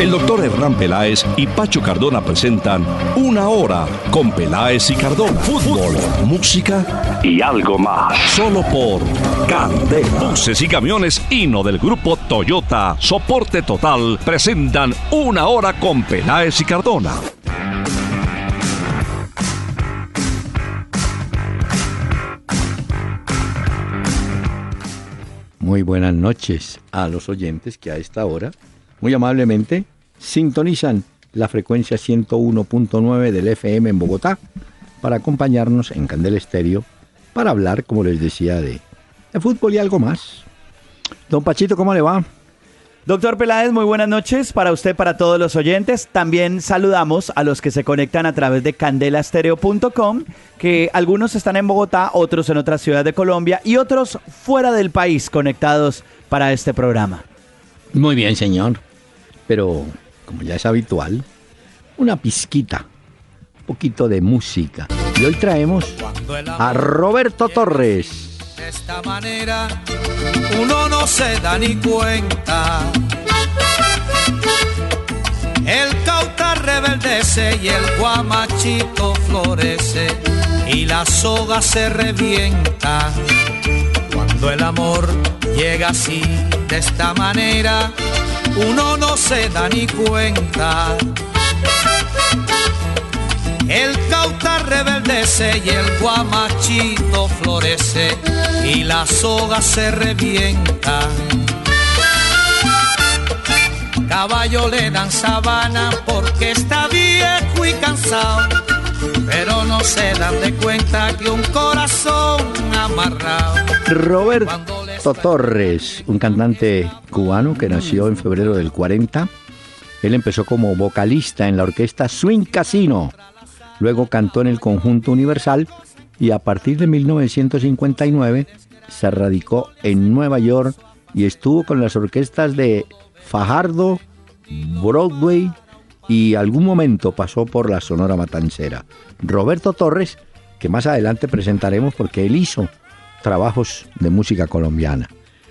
El doctor Hernán Peláez y Pacho Cardona presentan Una Hora con Peláez y Cardona. Fútbol, música y algo más. Solo por Candela. Buses y camiones Hino del grupo Toyota, soporte total, presentan Una Hora con Peláez y Cardona. Muy buenas noches a los oyentes que a esta hora, muy amablemente, sintonizan la frecuencia 101.9 del FM en Bogotá para acompañarnos en Candel Estéreo para hablar, como les decía, de, de fútbol y algo más. Don Pachito, ¿cómo le va? Doctor Peláez, muy buenas noches para usted, para todos los oyentes. También saludamos a los que se conectan a través de candelastereo.com, que algunos están en Bogotá, otros en otras ciudades de Colombia y otros fuera del país conectados para este programa. Muy bien, señor. Pero, como ya es habitual, una pizquita, un poquito de música. Y hoy traemos a Roberto Torres. De esta manera uno no se da ni cuenta. El cauta rebeldece y el guamachito florece y la soga se revienta. Cuando el amor llega así, de esta manera, uno no se da ni cuenta. El cauta rebeldece y el guamachito florece y la soga se revienta. Caballo le dan sabana porque está viejo y cansado, pero no se dan de cuenta que un corazón amarrado. Roberto Torres, un cantante cubano que nació en febrero del 40. Él empezó como vocalista en la orquesta Swing Casino. Luego cantó en el conjunto Universal y a partir de 1959 se radicó en Nueva York y estuvo con las orquestas de Fajardo, Broadway y algún momento pasó por la Sonora Matancera. Roberto Torres, que más adelante presentaremos porque él hizo trabajos de música colombiana.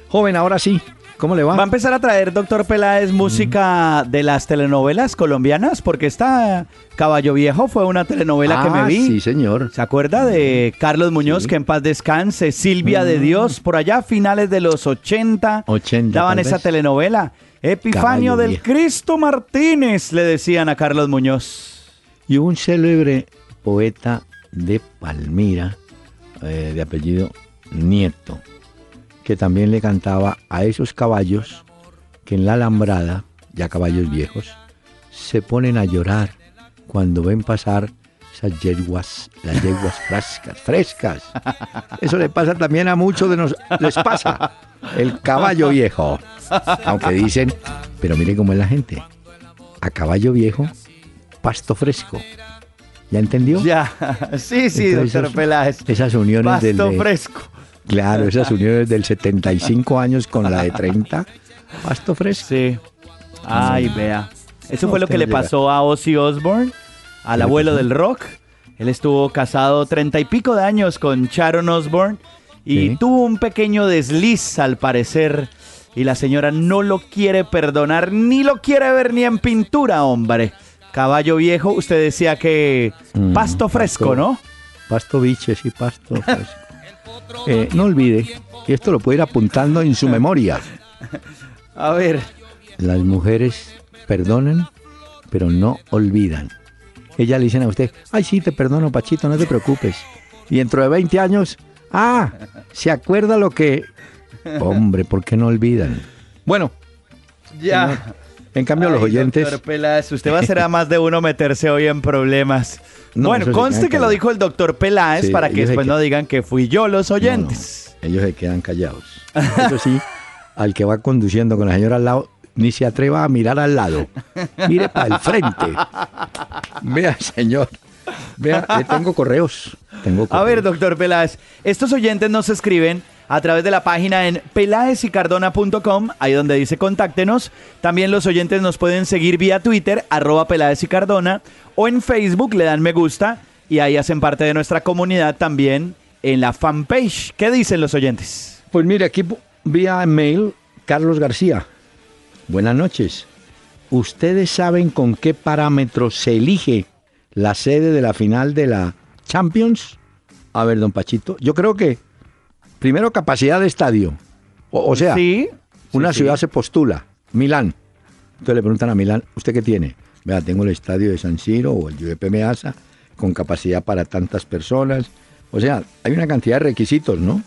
Joven, ahora sí, ¿cómo le va? Va a empezar a traer, doctor Peláez, música de las telenovelas colombianas, porque esta Caballo Viejo fue una telenovela que me Ah, vi. Sí, señor. ¿Se acuerda de Carlos Muñoz, que en paz descanse? Silvia de Dios, por allá a finales de los 80, 80, daban esa vez. telenovela. Epifanio Caballo del Viejo. Cristo Martínez, le decían a Carlos Muñoz. Y un célebre poeta de Palmira, eh, de apellido Nieto, que también le cantaba a esos caballos que en la alambrada, ya caballos viejos, se ponen a llorar cuando ven pasar esas yeguas, las yeguas frescas, frescas. Eso le pasa también a muchos de nosotros, les pasa, el caballo viejo. Aunque dicen, pero mire cómo es la gente, a caballo viejo, pasto fresco. ¿Ya entendió? Ya, sí, sí, Entonces, doctor Peláez. Esas uniones del... Pasto fresco. Claro, esas uniones del 75 años con la de 30. Pasto fresco. Sí. Ay, vea. Eso No, fue lo que no le llega. pasó a Ozzy Osbourne, al abuelo del rock. Él estuvo casado treinta y pico de años con Sharon Osbourne y Sí. tuvo un pequeño desliz al parecer. Y la señora no lo quiere perdonar, ni lo quiere ver ni en pintura, hombre. Caballo viejo, usted decía que Mm, pasto fresco, pasto- ¿no? Pasto biches y pasto fresco. Eh, no olvide, y esto lo puede ir apuntando en su memoria. A ver. Las mujeres perdonan, pero no olvidan. Ellas le dicen a usted, ay, sí, te perdono, Pachito, no te preocupes. Y dentro de 20 años, ah, se acuerda lo que... Hombre, ¿por qué no olvidan? Bueno, Ya. En cambio los oyentes... Doctor Peláez, usted va a ser a más de uno meterse hoy en problemas. No, bueno, conste que lo dijo el doctor Peláez Sí, para que después no digan que fui yo los No, no, oyentes. ellos se quedan callados. Eso sí, al que va conduciendo con la señora al lado, ni se atreva a mirar al lado. Mire para el frente. Vea, señor. Vea, tengo correos. Tengo A ver, doctor Peláez, estos oyentes nos escriben a través de la página en peláezicardona.com, ahí donde dice contáctenos. También los oyentes nos pueden seguir vía Twitter, arroba Peláez y Cardona, o en Facebook le dan me gusta y ahí hacen parte de nuestra comunidad también en la fanpage. ¿Qué dicen los oyentes? Pues mire, aquí vía mail, Carlos García. Buenas noches. ¿Ustedes saben con qué parámetros se elige la sede de la final de la Champions? A ver, don Pachito, yo creo que primero capacidad de estadio. O, sea, una ciudad se postula, Milán. Entonces le preguntan a Milán, ¿usted qué tiene? Vea, tengo el estadio de San Siro o el Giuseppe Meazza con capacidad para tantas personas. O sea, hay una cantidad de requisitos, ¿no?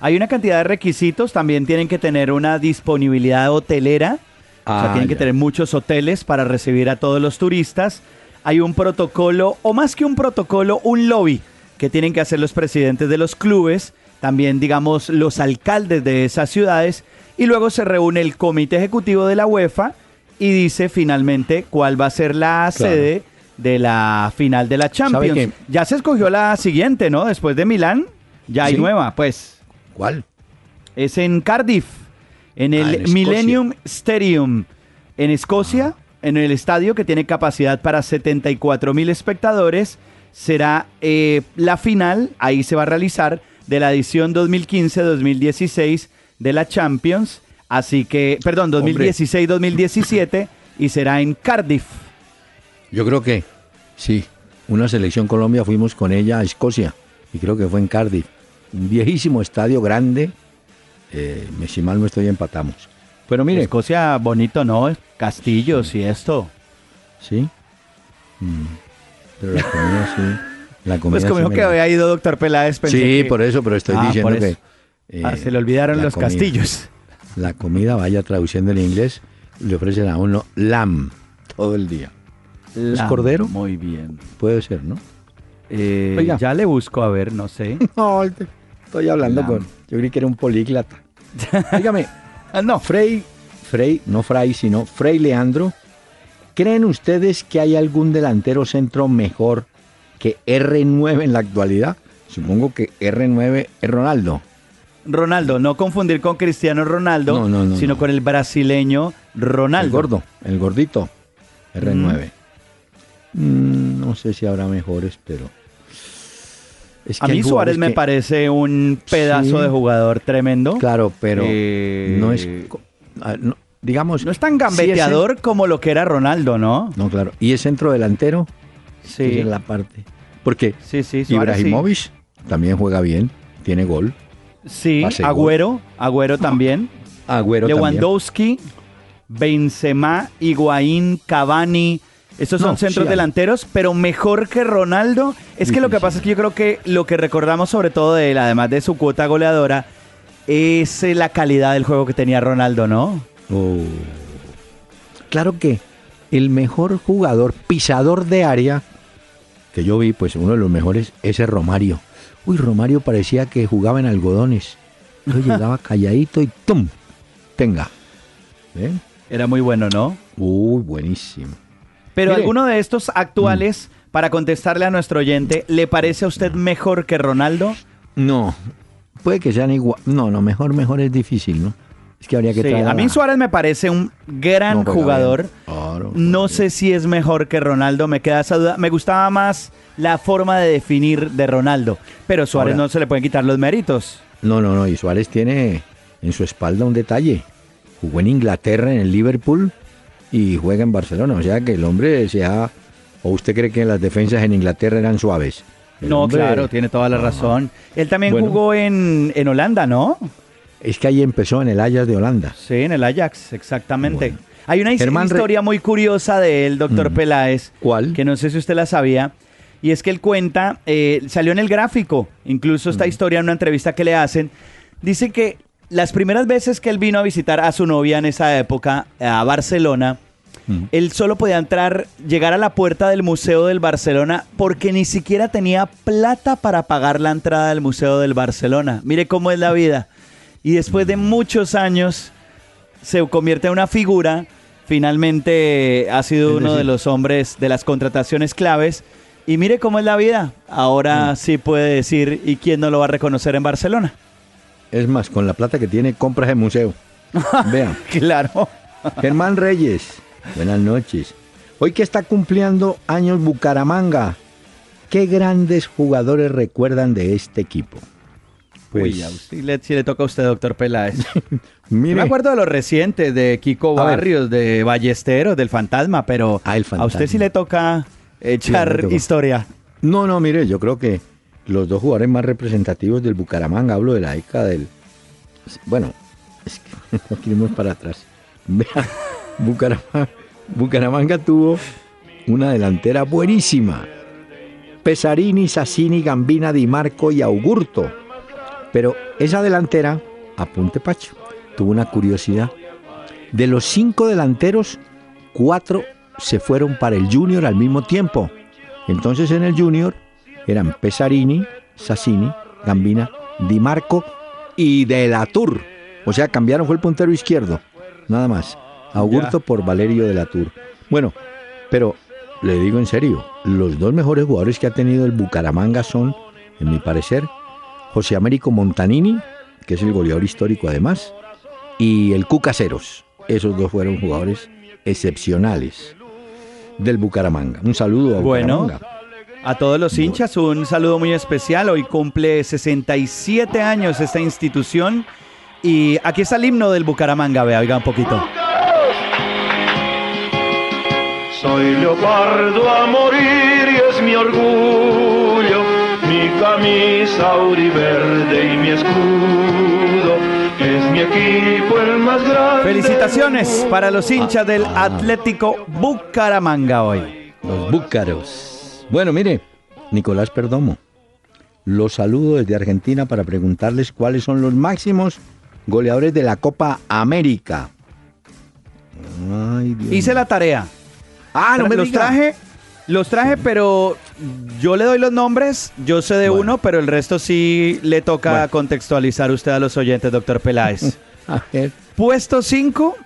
Hay una cantidad de requisitos, también tienen que tener una disponibilidad hotelera o sea, ah, tienen que tener muchos hoteles para recibir a todos los turistas. Hay un protocolo, o más que un protocolo, un lobby que tienen que hacer los presidentes de los clubes, también digamos los alcaldes de esas ciudades, y luego se reúne el comité ejecutivo de la UEFA y dice finalmente cuál va a ser la sede de la final de la Champions. Ya se escogió la siguiente, ¿no? Después de Milán, ya hay nueva, pues. ¿Cuál? Es en Cardiff. En el ah, Millennium Stadium en Escocia, en el estadio que tiene capacidad para 74 mil espectadores, será eh, la final, ahí se va a realizar, de la edición 2015-2016 de la Champions. Así que, perdón, 2016-2017 y será en Cardiff. Yo creo que sí, una selección Colombia fuimos con ella a Escocia y creo que fue en Cardiff. Un viejísimo estadio grande, eh, si mal no estoy, empatamos. Pero mire. Escocia bonito, ¿no? Castillos y esto. Sí. Mm. Pero la comida sí. La comida pues como que había ido doctor Peláez. Sí, por eso, pero estoy ah, diciendo que... ah, se le olvidaron los castillos. La comida, vaya traduciendo en inglés, le ofrecen a uno lamb todo el día. ¿Es cordero? Muy bien. Puede ser, ¿no? Eh, ya le busco, a ver, no sé. no, estoy hablando con... Yo creí que era un políglota. Dígame, ah, no, Frey, Frey, no Fray, sino Frey Leandro. ¿Creen ustedes que hay algún delantero centro mejor que R9 en la actualidad? Supongo que R9 es Ronaldo. Ronaldo, no confundir con Cristiano Ronaldo, sino con el brasileño Ronaldo. El gordo, el gordito, R9. Mm. Mm, no sé si habrá mejores, pero a mí Suárez me parece un pedazo de jugador tremendo. Claro, pero eh, no es... digamos... No es tan gambeteador como lo que era Ronaldo, ¿no? No, claro. ¿Y es centro delantero? Sí. En la parte. Porque sí, sí, Ibrahimovic también juega bien, tiene gol. Sí, Agüero, Agüero también. Agüero Lewandowski, Benzema, Higuaín, Cavani, estos son centros delanteros, pero mejor que Ronaldo. Es que lo que pasa es que yo creo que lo que recordamos sobre todo de él, además de su cuota goleadora, es eh, la calidad del juego que tenía Ronaldo, ¿no? Oh. Claro que el mejor jugador pisador de área que yo vi, pues uno de los mejores, ese Romario. Uy, Romario parecía que jugaba en algodones. Yo llegaba calladito y ¡tum! Tenga. Era muy bueno, ¿no? Uy, buenísimo. Pero alguno de estos actuales, mm. para contestarle a nuestro oyente, ¿le parece a usted mejor que Ronaldo? No, puede que sean igual. No, no, mejor, mejor es difícil, ¿no? Es que habría que sí, A mí Suárez me parece un gran jugador. no sé si es mejor que Ronaldo, me queda esa duda. Me gustaba más la forma de definir de Ronaldo, pero Suárez no se le pueden quitar los méritos. No, no, no, y Suárez tiene en su espalda un detalle. Jugó en Inglaterra, en el Liverpool, y juega en Barcelona. O sea que el hombre se ha... ¿O usted cree que las defensas en Inglaterra eran suaves? no, claro, tiene toda la razón. Él también jugó en, en, Holanda, ¿no? Es que ahí empezó en el Ajax de Holanda. Sí, en el Ajax, exactamente. Hay una historia muy curiosa de él, doctor mm. Peláez. ¿Cuál? Que no sé si usted la sabía. Y es que él cuenta, eh, salió en el gráfico, incluso esta mm. historia en una entrevista que le hacen. Dice que las primeras veces que él vino a visitar a su novia en esa época, a Barcelona, él solo podía entrar, llegar a la puerta del Museo del Barcelona porque ni siquiera tenía plata para pagar la entrada del Museo del Barcelona. Mire cómo es la vida. Y después de muchos años se convierte en una figura. Finalmente ha sido uno de los hombres de las contrataciones claves Y mire cómo es la vida. Ahora mm. sí puede decir, ¿y quién no lo va a reconocer en Barcelona? Es más, con la plata que tiene, compras el museo. Vean. claro. Germán Reyes, buenas noches. Hoy que está cumpliendo años Bucaramanga, ¿qué grandes jugadores recuerdan de este equipo? Pues si le, le, toca a usted, doctor Peláez. Me acuerdo de los recientes, de Kiko Barrios, de Ballesteros, del Fantasma, pero ah, a usted sí le toca echar historia. No, no, mire, yo creo que los dos jugadores más representativos del Bucaramanga, hablo de la década del... Bueno, es que no queremos para atrás. Bucaramanga, Bucaramanga tuvo una delantera buenísima. Pesarini, Sassini, Gambina, Di Marco y Augurto. Pero esa delantera, apunte Pacho, tuvo una curiosidad. De los cinco delanteros, cuatro se fueron para el Junior al mismo tiempo. Entonces en el Junior eran Pesarini, Sassini, Gambina, Di Marco y De la Tour. O sea, cambiaron, fue el puntero izquierdo, nada más. Augusto por Valerio de la Tour. Bueno, pero le digo en serio, los dos mejores jugadores que ha tenido el Bucaramanga son, en mi parecer, José Américo Montanini, que es el goleador histórico además, y el Cucaseros. Esos dos fueron jugadores excepcionales del Bucaramanga. Un saludo a Bucaramanga. Bueno. A todos los hinchas, un saludo muy especial. Hoy cumple 67 años esta institución. Y aquí está el himno del Bucaramanga, vea, oiga un poquito. Soy leopardo a morir y es mi orgullo, camisa verde y mi escudo. Es mi equipo el más grande. Felicitaciones para los hinchas del Atlético Bucaramanga hoy. Los búcaros. Bueno, mire, Nicolás Perdomo, los saludo desde Argentina para preguntarles cuáles son los máximos goleadores de la Copa América. Hice la tarea. Ah, no me los traje. Los traje, pero yo le doy los nombres, yo sé de uno, pero el resto sí le toca contextualizar usted a los oyentes, doctor Peláez. a ver. Puesto 5,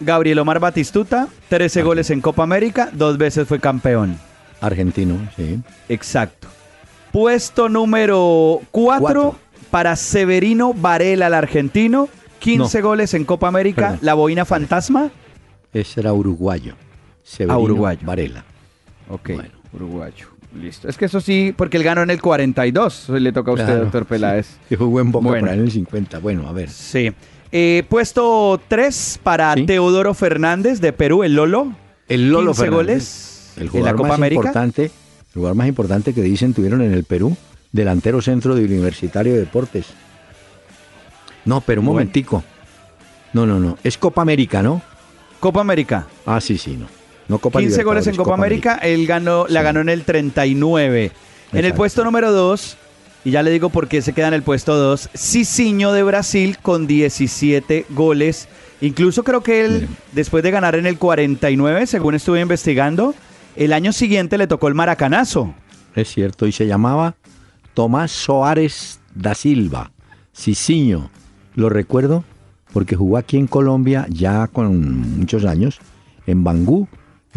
Gabriel Omar Batistuta, 13 goles en Copa América, dos veces fue campeón. Argentino, sí. Exacto. Puesto número 4 para Severino Varela, el argentino. 15 goles en Copa América. La boina fantasma. Ese era uruguayo. Severino ah, uruguayo. Varela. Ok, uruguayo. Listo. Es que eso sí, porque él ganó en el 42. Le toca a usted, doctor Peláez. Sí. Jugó en Boca en el 50. Bueno, a ver. Sí. Eh, puesto 3 para Teodoro Fernández de Perú, el Lolo. El Lolo 15 goles el jugador más Importante, el jugador más importante que dicen tuvieron en el Perú, delantero centro de Universitario de Deportes. No, pero un momentico. No, no, no. Es Copa América, ¿no? Copa América. Ah, sí, sí, no. No Copa 15 goles en Copa, América, él ganó, la ganó en el 39. En el puesto número 2, y ya le digo por qué se queda en el puesto 2, Cicinho de Brasil con 17 goles. Incluso creo que él, después de ganar en el 49, según estuve investigando, el año siguiente le tocó el maracanazo. Es cierto, y se llamaba Tomás Soares da Silva, Cicinho. Lo recuerdo porque jugó aquí en Colombia ya con muchos años, en Bangú,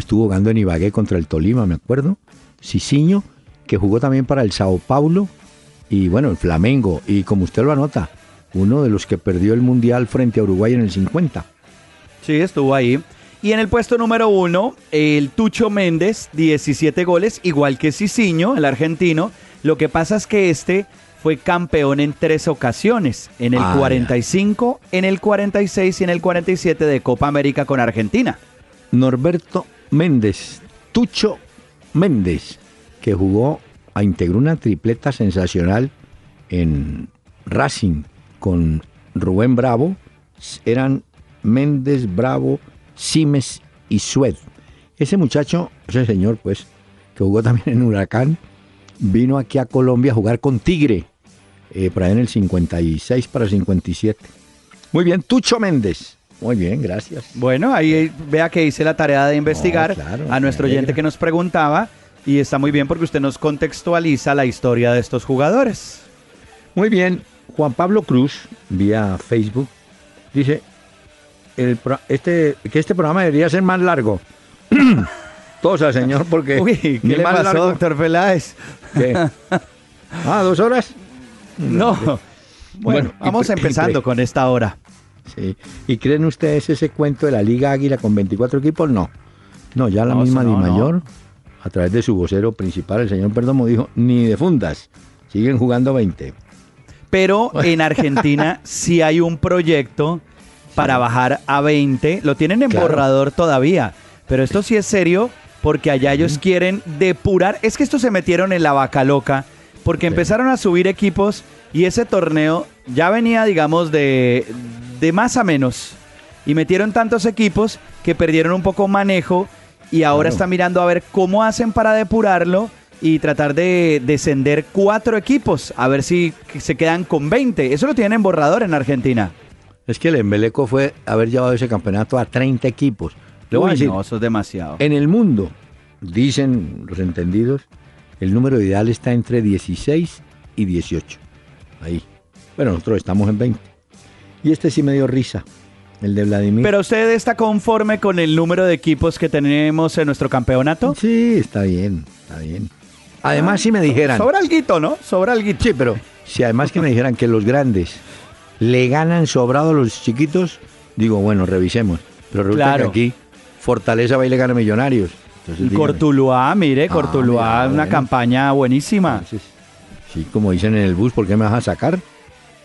estuvo jugando en Ibagué contra el Tolima, me acuerdo. Cicinho, que jugó también para el Sao Paulo y bueno, el Flamengo, y como usted lo anota, uno de los que perdió el Mundial frente a Uruguay en el 50. Sí, estuvo ahí. Y en el puesto número uno, el Tucho Méndez, 17 goles, igual que Cicinho, el argentino. Lo que pasa es que este fue campeón en tres ocasiones, en el 45, ah, en el 46 y en el 47 de Copa América con Argentina. Norberto Méndez, Tucho Méndez, que jugó, a integró una tripleta sensacional en Racing con Rubén Bravo, eran Méndez, Bravo, Simes y Sued. Ese muchacho, ese señor, pues, que jugó también en Huracán, vino aquí a Colombia a jugar con Tigre, eh, por ahí en el 56 para el 57. Muy bien, Tucho Méndez. Muy bien, gracias. Bueno, ahí vea que hice la tarea de investigar a nuestro oyente que nos preguntaba y está muy bien porque usted nos contextualiza la historia de estos jugadores. Muy bien, Juan Pablo Cruz, vía Facebook, dice, este, que este programa debería ser más largo. Tosa, señor, porque... Uy, ¿qué le pasó, doctor Peláez? ¿Qué? Ah, ¿dos horas? No. Bueno, vamos empezando con esta hora. Sí. ¿Y creen ustedes ese cuento de la Liga Águila con 24 equipos? No. No, ya la misma Di Mayor, a través de su vocero principal, el señor Perdomo, dijo, ni de fundas, siguen jugando 20. Pero en Argentina sí hay un proyecto para bajar a 20. Lo tienen en borrador todavía. Pero esto sí es serio porque allá ellos quieren depurar. Es que estos se metieron en la vaca loca porque empezaron a subir equipos y ese torneo ya venía, digamos, de, de más a menos. Y metieron tantos equipos que perdieron un poco manejo y ahora están mirando a ver cómo hacen para depurarlo y tratar de descender cuatro equipos, a ver si se quedan con 20. Eso lo tienen en borrador en Argentina. Es que el Embeleco fue haber llevado ese campeonato a 30 equipos. Le voy a decir, no, eso es demasiado. En el mundo, dicen los entendidos, el número ideal está entre 16 y 18. Ahí. Bueno, nosotros estamos en 20. Y este sí me dio risa, el de Vladimir. ¿Pero usted está conforme con el número de equipos que tenemos en nuestro campeonato? Sí, está bien, está bien. Además, si me dijeran. Sobra alguito, ¿no? Sobra alguito. Sí, pero si además que me dijeran que los grandes le ganan sobrado a los chiquitos, digo, bueno, revisemos. Pero resulta que aquí Fortaleza va y le gana Millonarios. Entonces, Cortuluá, mire, ah, Cortuluá, una campaña buenísima. sí, como dicen en el bus, ¿por qué me vas a sacar?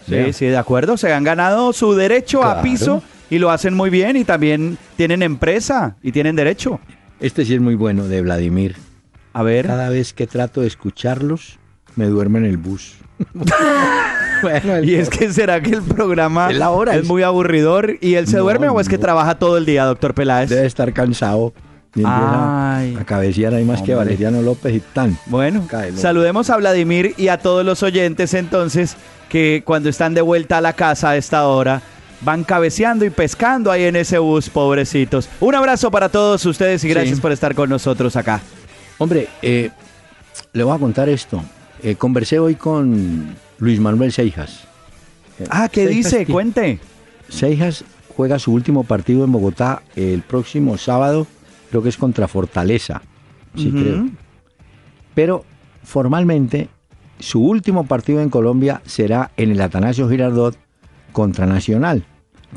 Sí, sí, de acuerdo. Se han ganado su derecho a piso y lo hacen muy bien y también tienen empresa y tienen derecho. Este sí es muy bueno, de Vladimir. A ver. Cada vez que trato de escucharlos, me duermo en el bus. bueno, y es que será que el programa es, muy aburridor y él se duerme o es que trabaja todo el día, doctor Peláez. Debe estar cansado. Y Ay. a cabecear hay más que Valeriano López y tan. Bueno, saludemos a Vladimir y a todos los oyentes entonces que cuando están de vuelta a la casa a esta hora van cabeceando y pescando ahí en ese bus, pobrecitos. Un abrazo para todos ustedes y gracias por estar con nosotros acá. Hombre, eh, le voy a contar esto. Eh, conversé hoy con Luis Manuel Seijas. Ah, ¿qué dice? Cuente. Seijas juega su último partido en Bogotá el próximo sábado, creo que es contra Fortaleza, sí creo. Pero formalmente su último partido en Colombia será en el Atanasio Girardot contra Nacional.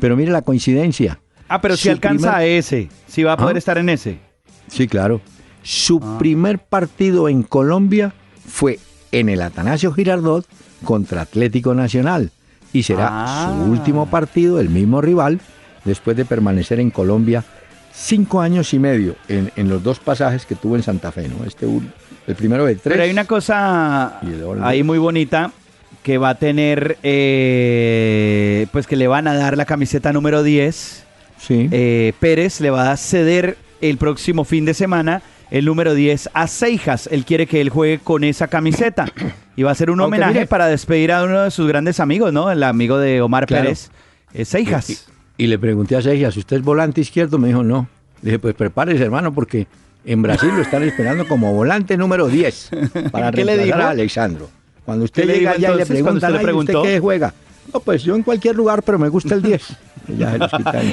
Pero mire la coincidencia. Ah, pero si alcanza a ese, si va a poder ¿Ah? estar en ese. Sí, claro. Su ah. primer partido en Colombia fue en el Atanasio Girardot contra Atlético Nacional y será su ah. último partido, el mismo rival, después de permanecer en Colombia cinco años y medio en, los dos pasajes que tuvo en Santa Fe, ¿no? Este, el primero de tres. Pero hay una cosa ahí muy bonita que va a tener, eh, pues que le van a dar la camiseta número 10. Sí. Eh, Pérez le va a ceder el próximo fin de semana el número 10 a Seijas. Él quiere que él juegue con esa camiseta. Y va a ser un homenaje para despedir a uno de sus grandes amigos, ¿no? El amigo de Omar Pérez, Seijas. Y, le pregunté a Seijas, ¿usted es volante izquierdo? Me dijo, no. Le dije, pues prepárese, hermano, porque en Brasil lo están esperando como volante número 10 para reemplazar a Alexandro. Cuando usted llega allá y le pregunta, ¿usted, ¿usted qué juega? No, pues yo en cualquier lugar, pero me gusta el 10.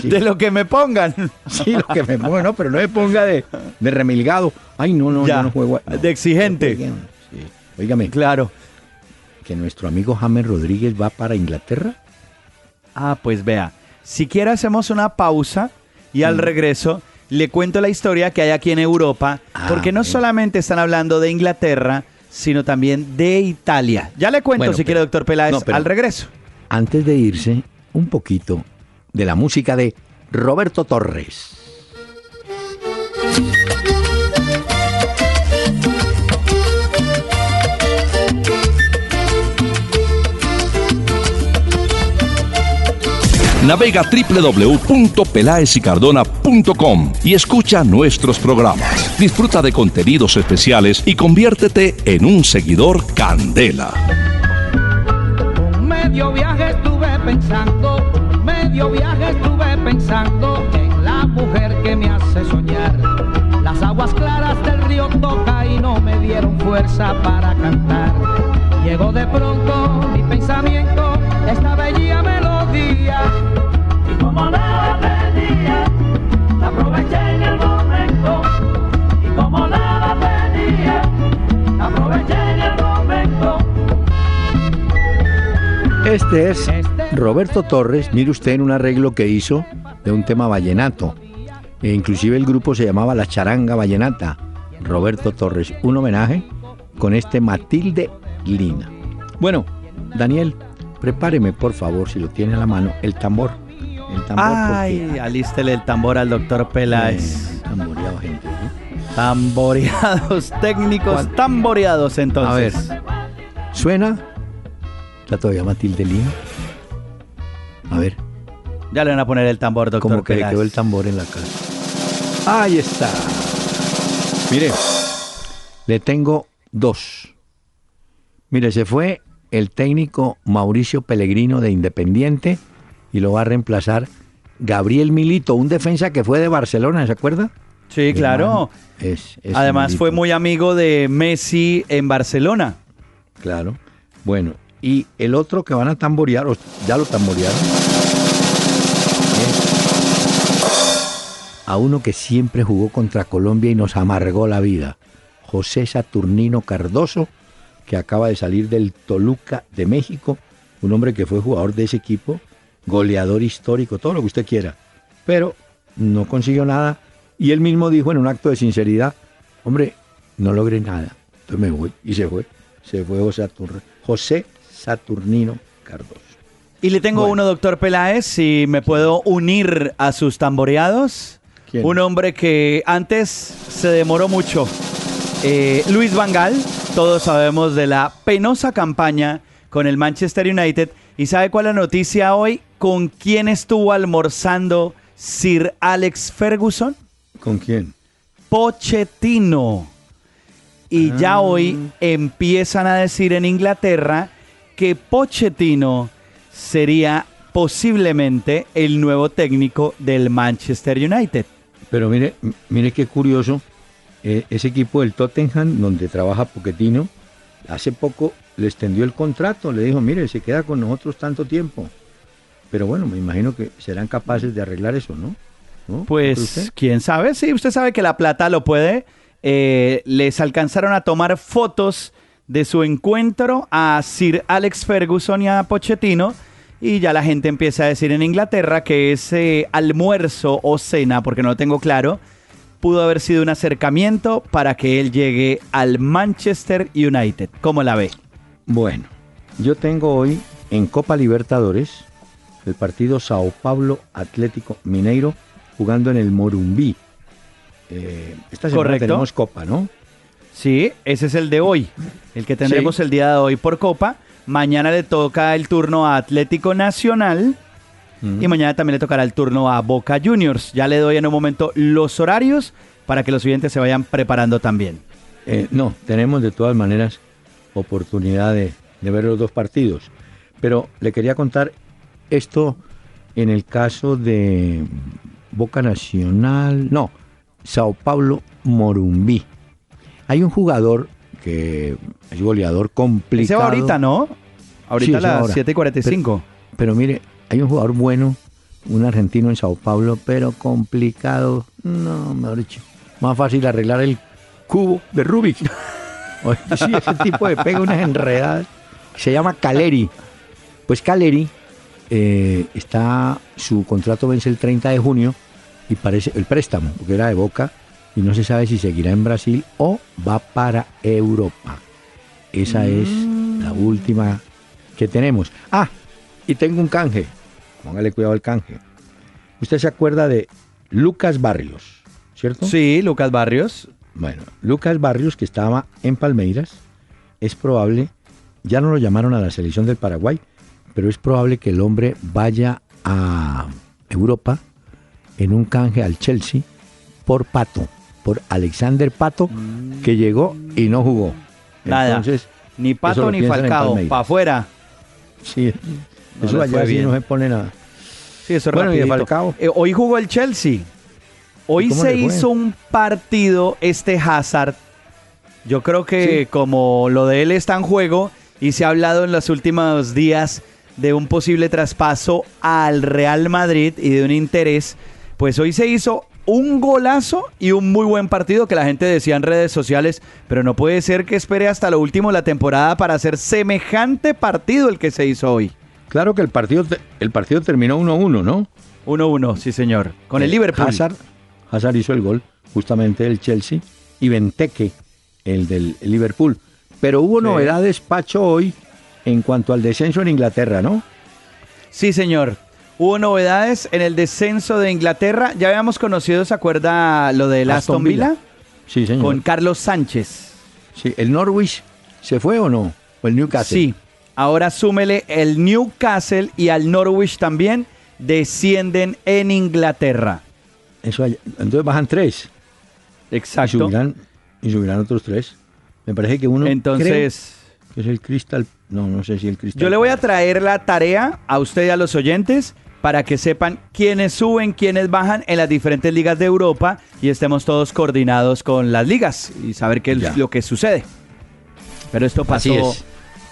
de lo que me pongan. Sí, lo que me pongan, no, pero no me ponga de, de remilgado. Ay, no, no, yo no juego. de exigente. Sí. Óigame. Claro. Que nuestro amigo James Rodríguez va para Inglaterra. Ah, pues vea. Si quiere hacemos una pausa y al regreso le cuento la historia que hay aquí en Europa, ah, porque no solamente están hablando de Inglaterra, sino también de Italia. Ya le cuento si quiere, doctor Peláez, al regreso. Antes de irse, un poquito de la música de Roberto Torres. Navega www.pelaesicardona.com y escucha nuestros programas. Disfruta de contenidos especiales y conviértete en un seguidor Candela. medio viaje estuve pensando medio viaje estuve pensando en la mujer que me hace soñar. Las aguas claras del río toca y no me dieron fuerza para cantar. Llegó de pronto mi pensamiento, esta bella Este es Roberto Torres, mire usted en un arreglo que hizo de un tema vallenato. E inclusive el grupo se llamaba La Charanga Vallenata. Roberto Torres, un homenaje con este Matilde Lina. Bueno, Daniel, prepáreme por favor, si lo tiene a la mano, el tambor. El tambor Ay, alístele el tambor al doctor Peláez. tamboreado, gente. Tamboreados, técnicos tamboreados entonces. A ver, ¿suena? ¿Está todavía Matilde Lina? A ver. Ya le van a poner el tambor, doctor Como que le quedó el tambor en la casa. Ahí está. Mire, le tengo dos. Mire, se fue el técnico Mauricio Pellegrino de Independiente y lo va a reemplazar Gabriel Milito, un defensa que fue de Barcelona, ¿se acuerda? Sí, claro. Además fue muy amigo de Messi en Barcelona. Claro. Bueno, y el otro que van a tamborear, ya lo tamborearon, a uno que siempre jugó contra Colombia y nos amargó la vida, José Saturnino Cardoso, que acaba de salir del Toluca de México, un hombre que fue jugador de ese equipo, goleador histórico, todo lo que usted quiera, pero no consiguió nada y él mismo dijo en un acto de sinceridad, hombre, no logré nada, entonces me voy y se fue, se fue José, José Saturnino Cardoso. Y le tengo uno, doctor Peláez, si me puedo unir a sus tamboreados. Un hombre que antes se demoró mucho. Eh, Luis Vangal, todos sabemos de la penosa campaña con el Manchester United. ¿Y sabe cuál es la noticia hoy? ¿Con quién estuvo almorzando Sir Alex Ferguson? ¿Con quién? Pochettino. Y ya ah. hoy empiezan a decir en Inglaterra que Pochettino sería posiblemente el nuevo técnico del Manchester United. Pero mire, mire qué curioso, eh, ese equipo del Tottenham, donde trabaja Pochettino, hace poco le extendió el contrato, le dijo, mire, se queda con nosotros tanto tiempo. Pero bueno, me imagino que serán capaces de arreglar eso, ¿no? Pues, quién sabe, sí, usted sabe que la plata lo puede. Eh, les alcanzaron a tomar fotos de su encuentro a Sir Alex Ferguson y a Pochettino. Y ya la gente empieza a decir en Inglaterra que ese almuerzo o cena, porque no lo tengo claro, pudo haber sido un acercamiento para que él llegue al Manchester United. ¿Cómo la ve? Bueno, yo tengo hoy en Copa Libertadores el partido Sao Paulo Atlético Mineiro jugando en el Morumbí. Eh, esta semana tenemos Copa, ¿no? Sí, ese es el de hoy, el que tendremos el día de hoy por Copa. Mañana le toca el turno a Atlético Nacional y mañana también le tocará el turno a Boca Juniors. Ya le doy en un momento los horarios para que los siguientes se vayan preparando también. Eh, no, tenemos de todas maneras oportunidad de, de ver los dos partidos. Pero le quería contar esto en el caso de Boca Nacional, no, Sao Paulo Morumbí. Hay un jugador que es goleador complicado. Se va ahorita, ¿no? Ahorita a las 7.45. Pero, pero mire, hay un jugador bueno, un argentino en Sao Paulo, pero complicado. No, mejor dicho. Más fácil arreglar el cubo de Rubik. sí, ese tipo de pega unas enredadas. Se llama Caleri. Pues Caleri eh, está, su contrato vence el 30 de junio y parece el préstamo, porque era de Boca, y no se sabe si seguirá en Brasil o va para Europa. Esa es la mm. última que tenemos. Ah, y tengo un canje. Póngale cuidado al canje. Usted se acuerda de Lucas Barrios, ¿cierto? Sí, Lucas Barrios. Bueno, Lucas Barrios, que estaba en Palmeiras, es probable, ya no lo llamaron a la selección del Paraguay, pero es probable que el hombre vaya a Europa en un canje al Chelsea por Pato por Alexander Pato, que llegó y no jugó. Nada. Entonces, ni Pato ni Falcao, para afuera. Sí, eso allá sí no se pone nada. Sí, eso bueno, y Falcao. Eh, hoy jugó el Chelsea. Hoy se hizo un partido este Hazard. Yo creo que como lo de él está en juego y se ha hablado en los últimos días de un posible traspaso al Real Madrid y de un interés, pues hoy se hizo un golazo y un muy buen partido que la gente decía en redes sociales, pero no puede ser que espere hasta lo último de la temporada para hacer semejante partido el que se hizo hoy. Claro que el partido, el partido terminó 1-1, ¿no? 1-1, sí señor. Con el, eh, Liverpool. Hazard, Hazard hizo el gol, justamente el Chelsea, y Benteke, el del Liverpool. Pero hubo novedades, Pacho, hoy en cuanto al descenso en Inglaterra, ¿no? Sí, señor. Hubo novedades en el descenso de Inglaterra. Ya habíamos conocido, ¿se acuerda lo de Aston, Villa? Sí, señor. Con Carlos Sánchez. Sí, ¿el Norwich se fue o no? ¿O el Newcastle? Sí. Ahora súmele el Newcastle y al Norwich también descienden en Inglaterra. Eso entonces bajan tres. Exacto. Y subirán, otros tres. Me parece que uno. Entonces. que es el Crystal. No, no sé si el Crystal. Yo le voy a traer la tarea a usted y a los oyentes para que sepan quiénes suben, quiénes bajan en las diferentes ligas de Europa y estemos todos coordinados con las ligas y saber qué es lo que sucede. Pero esto pasó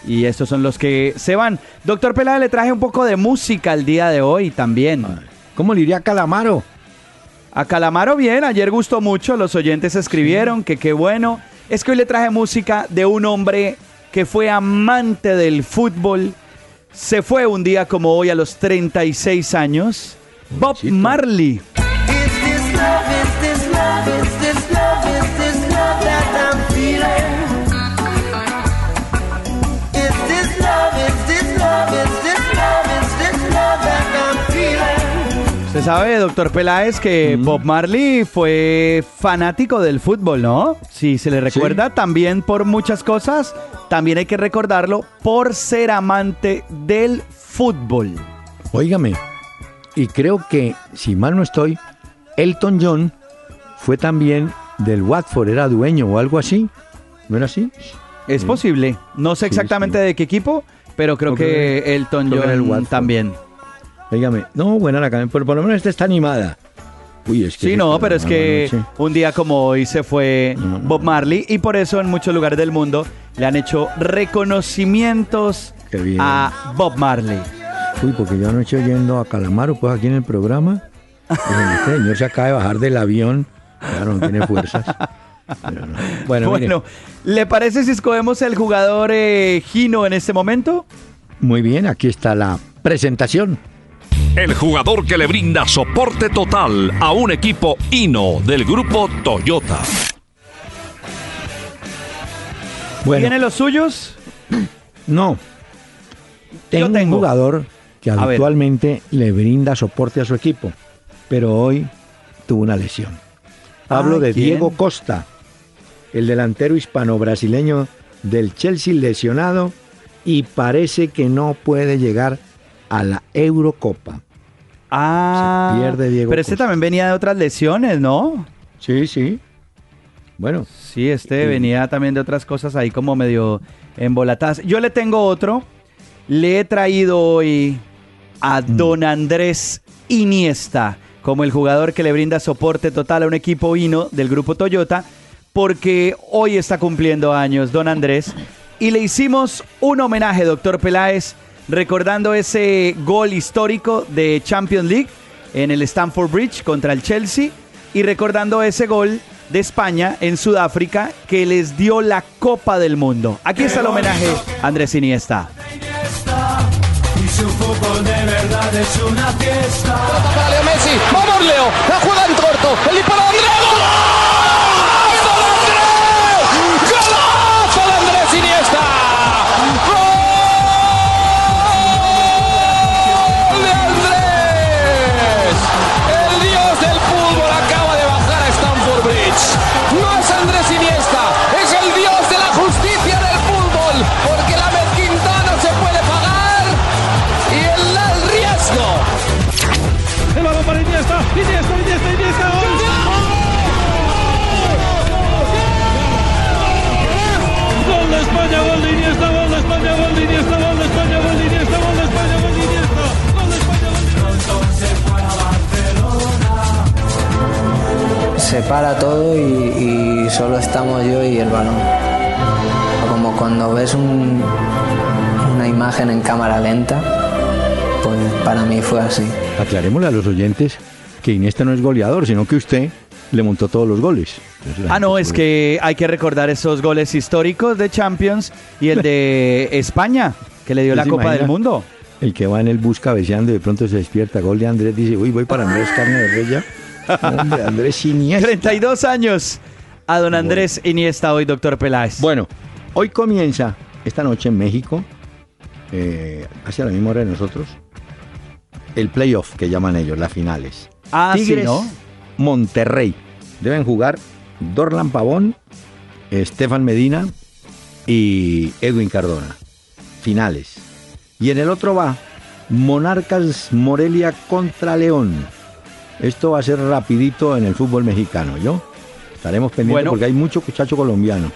y estos son los que se van. Doctor Pelada, le traje un poco de música el día de hoy también. ¿Cómo le iría a Calamaro? A Calamaro bien, ayer gustó mucho, los oyentes escribieron que qué bueno. Es que hoy le traje música de un hombre que fue amante del fútbol, se fue un día como hoy a los 36 años, Bob Marley. Se sabe, doctor Peláez, que mm. Bob Marley fue fanático del fútbol, ¿no? Si se le recuerda también por muchas cosas, también hay que recordarlo por ser amante del fútbol. Óigame, y creo que, si mal no estoy, Elton John fue también del Watford, era dueño o algo así. ¿No era así? Es posible. No sé exactamente de qué equipo, pero creo, que, Elton John también. Dígame, no, buena la canción, pero por lo menos esta está animada. Uy, es que sí, no, pero es que un día como hoy se fue Bob Marley y por eso en muchos lugares del mundo le han hecho reconocimientos a Bob Marley. Uy, porque yo anoche oyendo a Calamaro, pues aquí en el programa, este señor se acaba de bajar del avión, claro, no tiene fuerzas. Bueno, bueno ¿le parece si escogemos el jugador eh, Gino en este momento? Muy bien, aquí está la presentación el jugador que le brinda soporte total a un equipo Hino del grupo Toyota. ¿Tiene los suyos? No. Tengo, un jugador que habitualmente le brinda soporte a su equipo, pero hoy tuvo una lesión. Hablo de Diego Costa, el delantero hispano-brasileño del Chelsea lesionado y parece que no puede llegar a la Eurocopa. Ah, pierde Diego pero este también venía de otras lesiones, ¿no? Sí, sí. Bueno. Sí, este venía también de otras cosas ahí como medio embolatadas. Yo le tengo otro. Le he traído hoy a mm. Don Andrés Iniesta como el jugador que le brinda soporte total a un equipo hino del grupo Toyota, porque hoy está cumpliendo años Don Andrés y le hicimos un homenaje, doctor Peláez, recordando ese gol histórico de Champions League en el Stamford Bridge contra el Chelsea y recordando ese gol de España en Sudáfrica que les dio la Copa del Mundo. Aquí está el homenaje Andrés Iniesta. Y su fútbol de verdad es una fiesta. Messi, vamos Leo, la juega en corto, el disparo se para todo y, solo estamos yo y el balón. Como cuando ves una imagen en cámara lenta, pues para mí fue así. Aclarémosle a los oyentes que Iniesta no es goleador, sino que usted le montó todos los goles. Ah, no, es que hay que recordar esos goles históricos de Champions y el de España, que le dio la Copa del Mundo. El que va en el bus cabeceando y de pronto se despierta. Gol de Andrés dice, uy, voy para Andrés Carne de Rella. Hombre, Andrés Iniesta. 32 años a don Andrés Iniesta hoy, doctor Peláez. Bueno, hoy comienza esta noche en México, eh, hacia la misma hora de nosotros, el playoff que llaman ellos, las finales. Ah, sí, Tigres, ¿no? Monterrey. Deben jugar Dorlan Pavón, Estefan Medina y Edwin Cardona. Finales. Y en el otro va Monarcas Morelia contra León. Esto va a ser rapidito en el fútbol mexicano, ¿yo? Estaremos pendientes Bueno. porque hay mucho muchacho colombiano.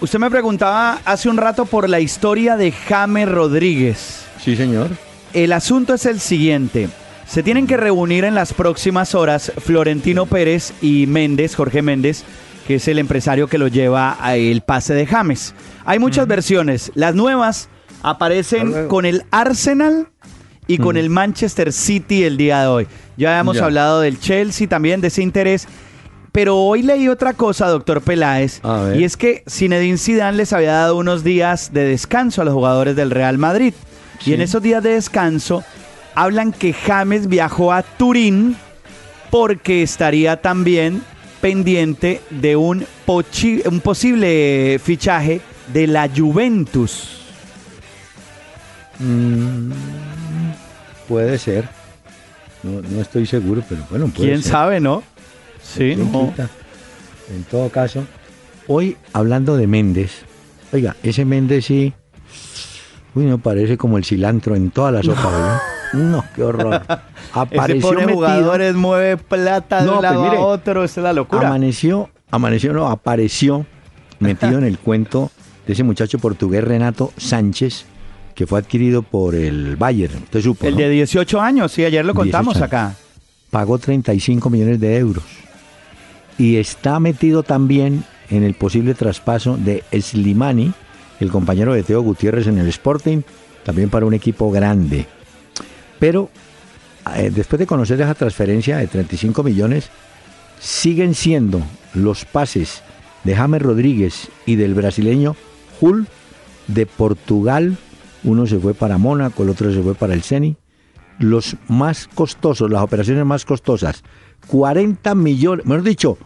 Usted me preguntaba hace un rato por la historia de James Rodríguez. Sí, señor. El asunto es el siguiente. Se tienen que reunir en las próximas horas Florentino Pérez y Méndez, Jorge Méndez, que es el empresario que lo lleva a el pase de James. Hay muchas versiones. Las nuevas aparecen con el Arsenal y con el Manchester City el día de hoy. Ya hemos Ya. hablado del Chelsea también, de ese interés. Pero hoy leí otra cosa, doctor Peláez, y es que Zinedine Zidane les había dado unos días de descanso a los jugadores del Real Madrid. Sí. Y en esos días de descanso hablan que James viajó a Turín porque estaría también pendiente de un, pochi- un posible fichaje de la Juventus. Mm, puede ser. No, no estoy seguro, pero bueno, puede ¿Quién ser. sabe, no? Sí, ¿Quién no. En todo caso, hoy hablando de Méndez, oiga, ese Méndez sí, uy, no parece como el cilantro en toda la sopa, ¿verdad? No, qué horror. Ese Apareció metido, jugadores, mueve plata de No, un pues lado mire, a otro, es la locura. amaneció, amaneció, no, apareció metido en el cuento de ese muchacho portugués Renato Sánchez, que fue adquirido por el Bayern, usted supo, El ¿no? de 18 años, sí, ayer lo contamos 18 acá. pagó 35 millones de euros. Y está metido también en el posible traspaso de Slimani, el compañero de Teo Gutiérrez en el Sporting, también para un equipo grande. Pero eh, después de conocer esa transferencia de 35 millones, siguen siendo los pases de James Rodríguez y del brasileño Hull de Portugal. Uno se fue para Mónaco, el otro se fue para el Ceni los más costosos, las operaciones más costosas. 40 millones, mejor dicho,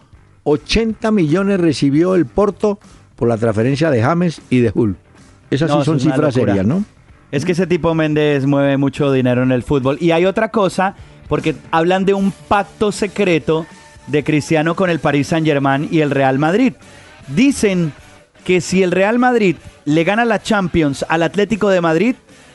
80 millones recibió el Porto por la transferencia de James y de Hull. Esas No, sí son es cifras locura. serias, ¿no? Es que ese tipo Méndez mueve mucho dinero en el fútbol. Y hay otra cosa, porque hablan de un pacto secreto de Cristiano con el Paris Saint Germain y el Real Madrid. Dicen que si el Real Madrid le gana la Champions al Atlético de Madrid,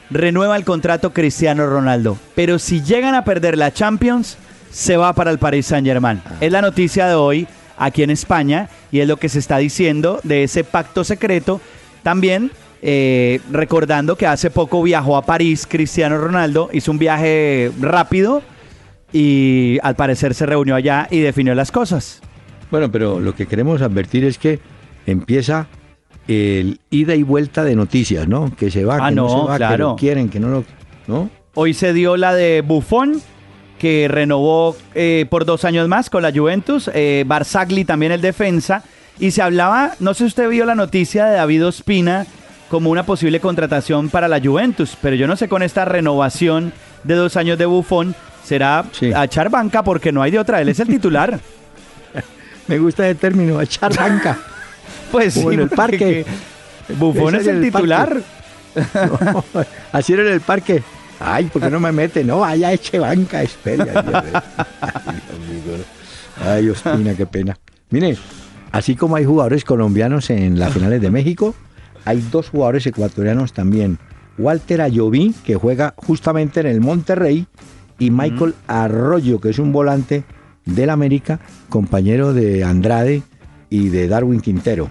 renueva el contrato Cristiano Ronaldo. Pero si llegan a perder la Champions, se va para el Paris Saint Germain. Es la noticia de hoy aquí en España y es lo que se está diciendo de ese pacto secreto. También eh, recordando que hace poco viajó a París Cristiano Ronaldo, hizo un viaje rápido y al parecer se reunió allá y definió las cosas. Bueno, pero lo que queremos advertir es que empieza el ida y vuelta de noticias, ¿no? Que se va, Ah, que no, no, se va, que claro. lo quieren, que no lo... ¿No? Hoy se dio la de Buffon, que renovó eh, por dos años más con la Juventus. Eh, Barzagli también el defensa. Y se hablaba, no sé si usted vio la noticia de David Ospina como una posible contratación para la Juventus, pero yo no sé con esta renovación de dos años de Buffon será Sí. a echar banca porque no hay de otra. Él es el titular. Me gusta el término, echar banca. Pues sí, en el parque. Ese es el el titular. No, así era en el parque. Ay, ¿por qué no me mete? No, vaya, eche banca, espere. Ay, Dios mío. Ay, Dios mío. Ay, Ospina, qué pena. Mire, así como hay jugadores colombianos en las finales de México, hay dos jugadores ecuatorianos también. Walter Ayoví, que juega justamente en el Monterrey, y Michael Arroyo, que es un volante del América, compañero de Andrade y de Darwin Quintero.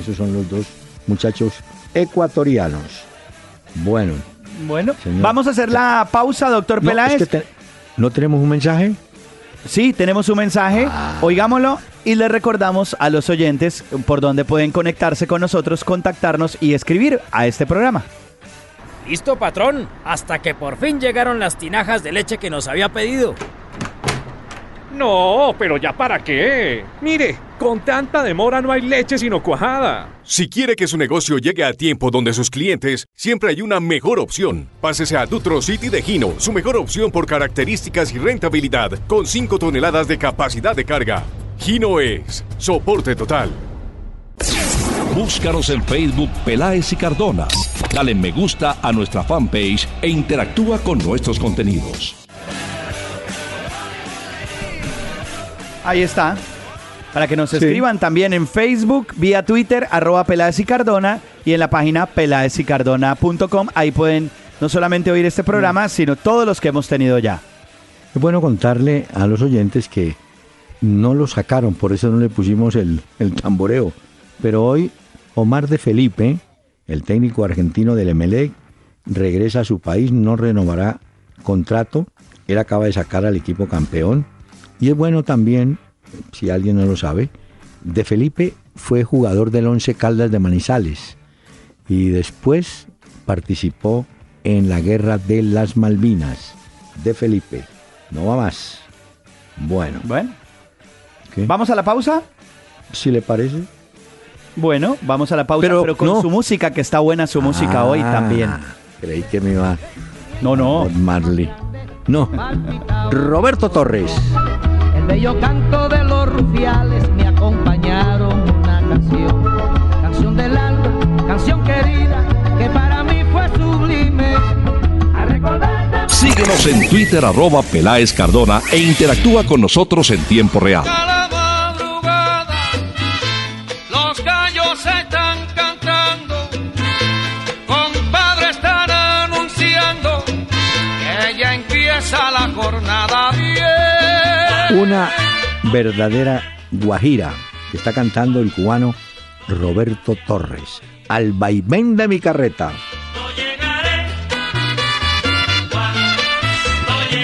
Esos son los dos muchachos ecuatorianos. Bueno, Bueno, Señor. vamos a hacer la pausa, doctor no, Peláez. es que te- ¿no tenemos un mensaje? Sí, tenemos un mensaje, Ah. oigámoslo y le recordamos a los oyentes por dónde pueden conectarse con nosotros, contactarnos y escribir a este programa. Listo, patrón, hasta que por fin llegaron las tinajas de leche que nos había pedido. No, pero ya para qué. Mire, Con tanta demora no hay leche sino cuajada. Si quiere que su negocio llegue a tiempo donde sus clientes, siempre hay una mejor opción. Pásese a Dutro City de Gino, su mejor opción por características y rentabilidad, con 5 toneladas de capacidad de carga. Gino es soporte total. Búscanos en Facebook Peláez y Cardona. Dale me gusta a nuestra fanpage e interactúa con nuestros contenidos. Ahí está. Para que nos escriban también en Facebook, vía Twitter, arroba Peláez y Cardona y en la página peláezicardona.com. Ahí pueden no solamente oír este programa, sino todos los que hemos tenido ya. Es bueno contarle a los oyentes que no lo sacaron, por eso no le pusimos el, el tamboreo. Pero hoy Omar de Felipe, el técnico argentino del Emelec, regresa a su país, no renovará contrato. Él acaba de sacar al equipo campeón. Y es bueno también, si alguien no lo sabe, de Felipe fue jugador del Once Caldas de Manizales y después participó en la guerra de las Malvinas. De Felipe. No va más. Bueno. Bueno. ¿Vamos a la pausa? Si le parece. Bueno, vamos a la pausa, pero, con su música, que está buena su música hoy Ah, también. Creí que me iba. No, no. Marley. No. Roberto Torres. El bello canto de los rufiales me acompañaron una canción, canción del alma, canción querida, que para mí fue sublime. A recordar de Síguenos en Twitter arroba Peláez Cardona e interactúa con nosotros en tiempo real. Bien. Una verdadera guajira que está cantando el cubano Roberto Torres. Al vaivén de mi carreta.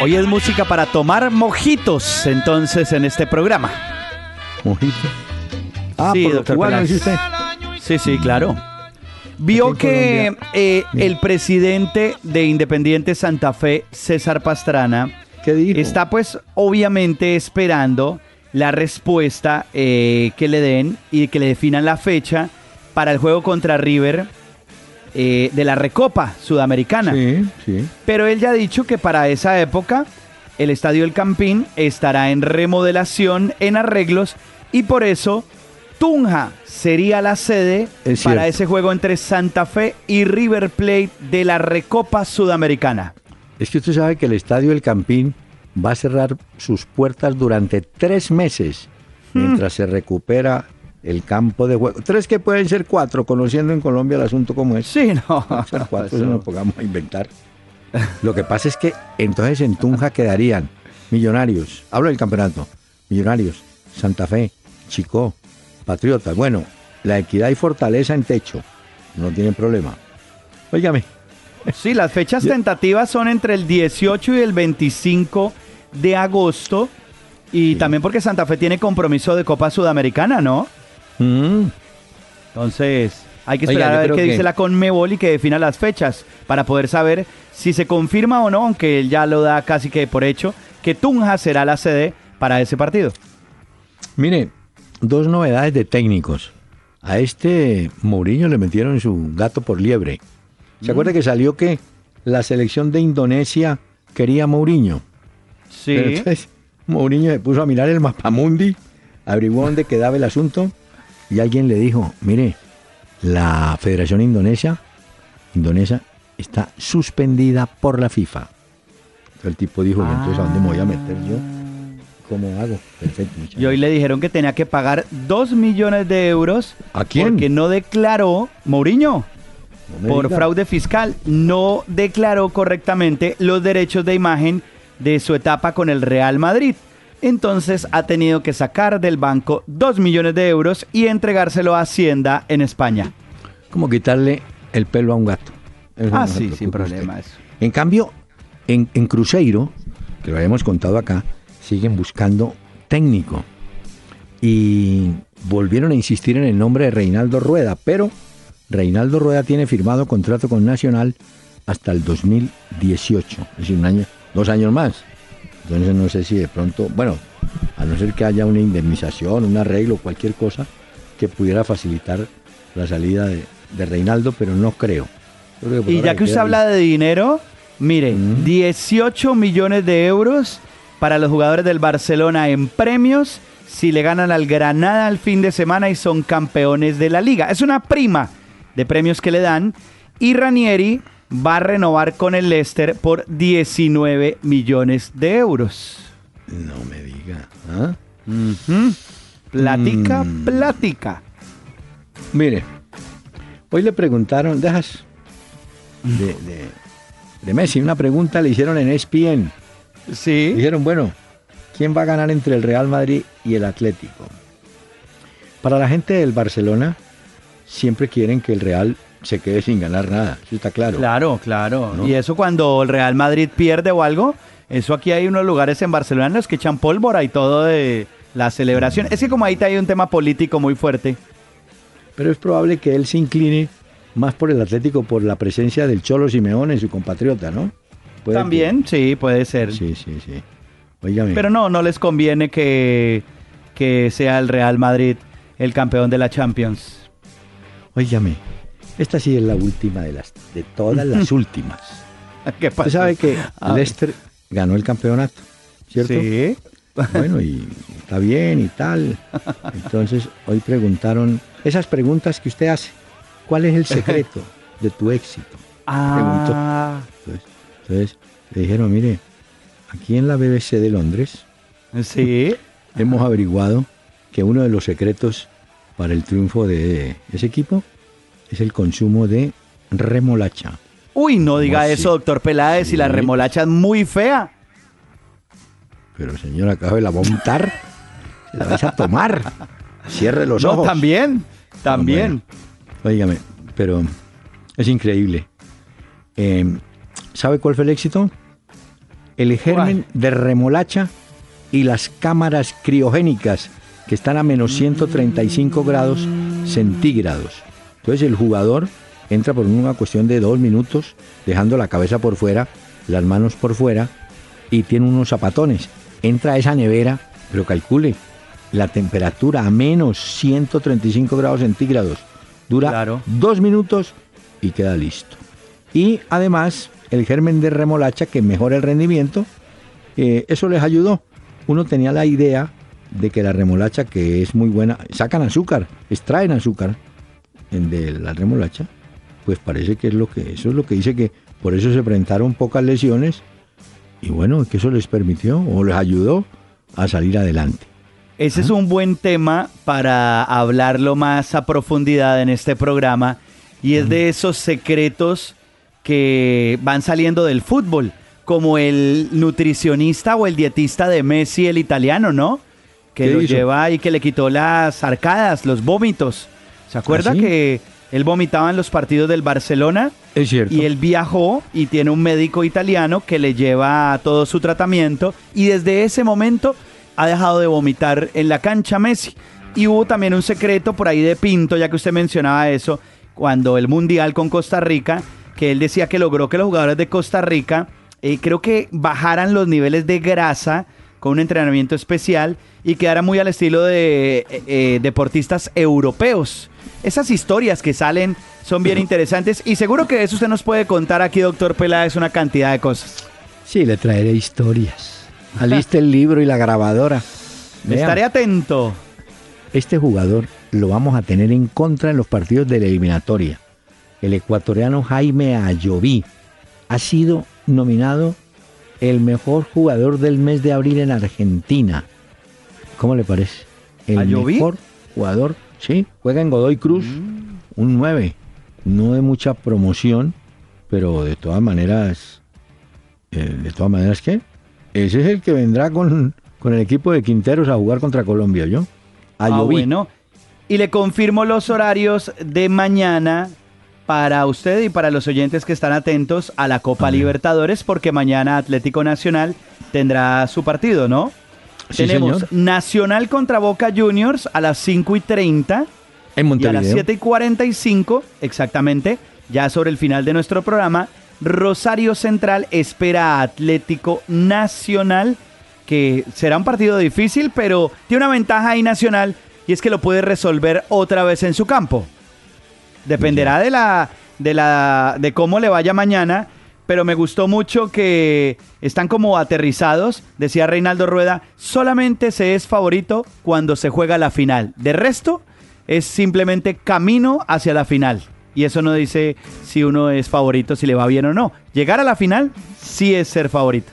Hoy es música para tomar mojitos, entonces, en este programa. Mojito. Ah, Sí, por doctor cubano, usted. Sí, sí, claro. Vio que eh, el presidente de Independiente Santa Fe, César Pastrana, ¿Qué dijo? está pues obviamente esperando la respuesta eh, que le den y que le definan la fecha para el juego contra River eh, de la Recopa Sudamericana. Sí, sí. Pero él ya ha dicho que para esa época el Estadio El Campín estará en remodelación, en arreglos, y por eso Tunja sería la sede Es para ese juego entre Santa Fe y River Plate de la Recopa Sudamericana. Es que usted sabe que el estadio El Campín va a cerrar sus puertas durante tres meses mientras se recupera el campo de juego. Tres que pueden ser cuatro, conociendo en Colombia el asunto como es. Sí, no. Ser cuatro, eso no pongamos a inventar. Lo que pasa es que entonces en Tunja quedarían Millonarios, hablo del campeonato, Millonarios, Santa Fe, Chicó, Patriotas. Bueno, la equidad y fortaleza en techo, no tienen problema. Óigame, Sí, las fechas tentativas son entre el 18 y el 25 de agosto. Y también porque Santa Fe tiene compromiso de Copa Sudamericana, ¿no? mm, Entonces, hay que esperar a ver qué que- dice la Conmebol y que defina las fechas para poder saber si se confirma o no, aunque él ya lo da casi que por hecho, que Tunja será la sede para ese partido. Mire, dos novedades de técnicos. A este Mourinho le metieron su gato por liebre. ¿Se acuerda que salió que la selección de Indonesia quería a Mourinho? Sí. Pero entonces Mourinho se puso a mirar el mapamundi, averiguó dónde quedaba el asunto y alguien le dijo, mire, la Federación Indonesia, Indonesia está suspendida por la FIFA. Entonces el tipo dijo, "¿Y entonces a dónde me voy a meter yo? ¿Cómo hago? Perfecto, muchachos. Y hoy le dijeron que tenía que pagar 2 millones de euros. ¿A quién? Porque no declaró, Mourinho, No por diga. fraude fiscal, no declaró correctamente los derechos de imagen de su etapa con el Real Madrid. Entonces ha tenido que sacar del banco 2 millones de euros y entregárselo a Hacienda en España. como quitarle el pelo a un gato. Eso Ah, no sí, sin problema eso. En cambio, en, en Cruzeiro, que lo habíamos contado acá, siguen buscando técnico. Y volvieron a insistir en el nombre de Reinaldo Rueda, pero Reinaldo Rueda tiene firmado contrato con Nacional hasta el 2018, es decir, un año, dos años más. Entonces no sé si de pronto, bueno, a no ser que haya una indemnización, un arreglo, cualquier cosa que pudiera facilitar la salida de, Reinaldo, pero no creo. y ya que usted habla de dinero, mire, 18 millones de euros para los jugadores del Barcelona en premios si le ganan al Granada al fin de semana y son campeones de la liga. Es una prima de premios que le dan y Ranieri va a renovar con el Leicester por 19 millones de euros. No me diga. ¿ah? Platica, mm. platica. Mire, hoy le preguntaron, dejas de, de, Messi, una pregunta le hicieron en ESPN. Sí. Dijeron, bueno, ¿quién va a ganar entre el Real Madrid y el Atlético? Para la gente del Barcelona, siempre quieren que el Real se quede sin ganar nada, eso está claro. Claro, claro. Y eso cuando el Real Madrid pierde o algo, eso aquí hay unos lugares en Barcelona en los que echan pólvora y todo de la celebración. Es que como ahí hay un tema político muy fuerte. Pero es probable que él se incline más por el Atlético por la presencia del Cholo Simeone, su compatriota, ¿no? También, sí, puede ser. Sí, sí, sí. Pero no, no les conviene que, que sea el Real Madrid el campeón de la Champions. Óigame, esta sí es la última de las de todas las últimas. ¿Qué pasa? Usted sabe que Leicester ganó el campeonato, ¿cierto? Sí. Bueno, y está bien y tal. Entonces, hoy preguntaron esas preguntas que usted hace. ¿Cuál es el secreto de tu éxito? Ah. Entonces, le dijeron, mire, aquí en la BBC de Londres, sí. hemos averiguado que uno de los secretos para el triunfo de ese equipo es el consumo de remolacha. Uy, no diga eso, doctor Peláez, si la remolacha es muy fea. Pero señora, acabo de la montar. la vais a tomar. Cierre los ojos. No, también, también. Bueno, pero es increíble. Eh, ¿Sabe cuál fue el éxito? El germen de remolacha y las cámaras criogénicas que están a menos 135 grados centígrados. Entonces el jugador entra por una cuestión de dos minutos, dejando la cabeza por fuera, las manos por fuera y tiene unos zapatones. Entra a esa nevera, pero calcule la temperatura a menos 135 grados centígrados. Dura dos minutos y queda listo. Y además el germen de remolacha que mejora el rendimiento, eh, eso les ayudó. Uno tenía la idea de que la remolacha, que es muy buena, sacan azúcar, extraen azúcar de la remolacha, pues parece que es lo que, eso es lo que dice que por eso se presentaron pocas lesiones y bueno, que eso les permitió o les ayudó a salir adelante. Ese es un buen tema para hablarlo más a profundidad en este programa y es de esos secretos que van saliendo del fútbol, como el nutricionista o el dietista de Messi, el italiano, ¿no? Que lo lleva y que le quitó las arcadas, los vómitos. ¿Se acuerda ¿Ah, que él vomitaba en los partidos del Barcelona? Es cierto. Y él viajó y tiene un médico italiano que le lleva todo su tratamiento y desde ese momento ha dejado de vomitar en la cancha Messi. Y hubo también un secreto por ahí de Pinto, ya que usted mencionaba eso, cuando el Mundial con Costa Rica, que él decía que logró que los jugadores de Costa Rica eh, creo que bajaran los niveles de grasa con un entrenamiento especial y quedara muy al estilo de eh, eh, deportistas europeos. Esas historias que salen son bien interesantes y seguro que de eso usted nos puede contar aquí, doctor Peláez, una cantidad de cosas. Sí, le traeré historias. Aliste el libro y la grabadora. Estaré atento. Este jugador lo vamos a tener en contra en los partidos de la eliminatoria el ecuatoriano Jaime Ayoví, ha sido nominado el mejor jugador del mes de abril en Argentina. ¿Cómo le parece? El mejor jugador, sí, juega en Godoy Cruz, mm. un 9. No de mucha promoción, pero de todas maneras, eh, de todas maneras, ¿qué? Ese es el que vendrá con, con el equipo de Quinteros a jugar contra Colombia, ¿yo? Ah, bueno. Y le confirmo los horarios de mañana para usted y para los oyentes que están atentos a la Copa Libertadores, porque mañana Atlético Nacional tendrá su partido, ¿no? Tenemos Nacional contra Boca Juniors a las 5 y 30. En Montevideo. Y a las 7 y 45, exactamente, ya sobre el final de nuestro programa, Rosario Central espera a Atlético Nacional que será un partido difícil, pero tiene una ventaja ahí nacional y es que lo puede resolver otra vez en su campo. Dependerá de la de la de cómo le vaya mañana, pero me gustó mucho que están como aterrizados, decía Reinaldo Rueda, solamente se es favorito cuando se juega la final. De resto es simplemente camino hacia la final. Y eso no dice si uno es favorito, si le va bien o no. Llegar a la final sí es ser favorito.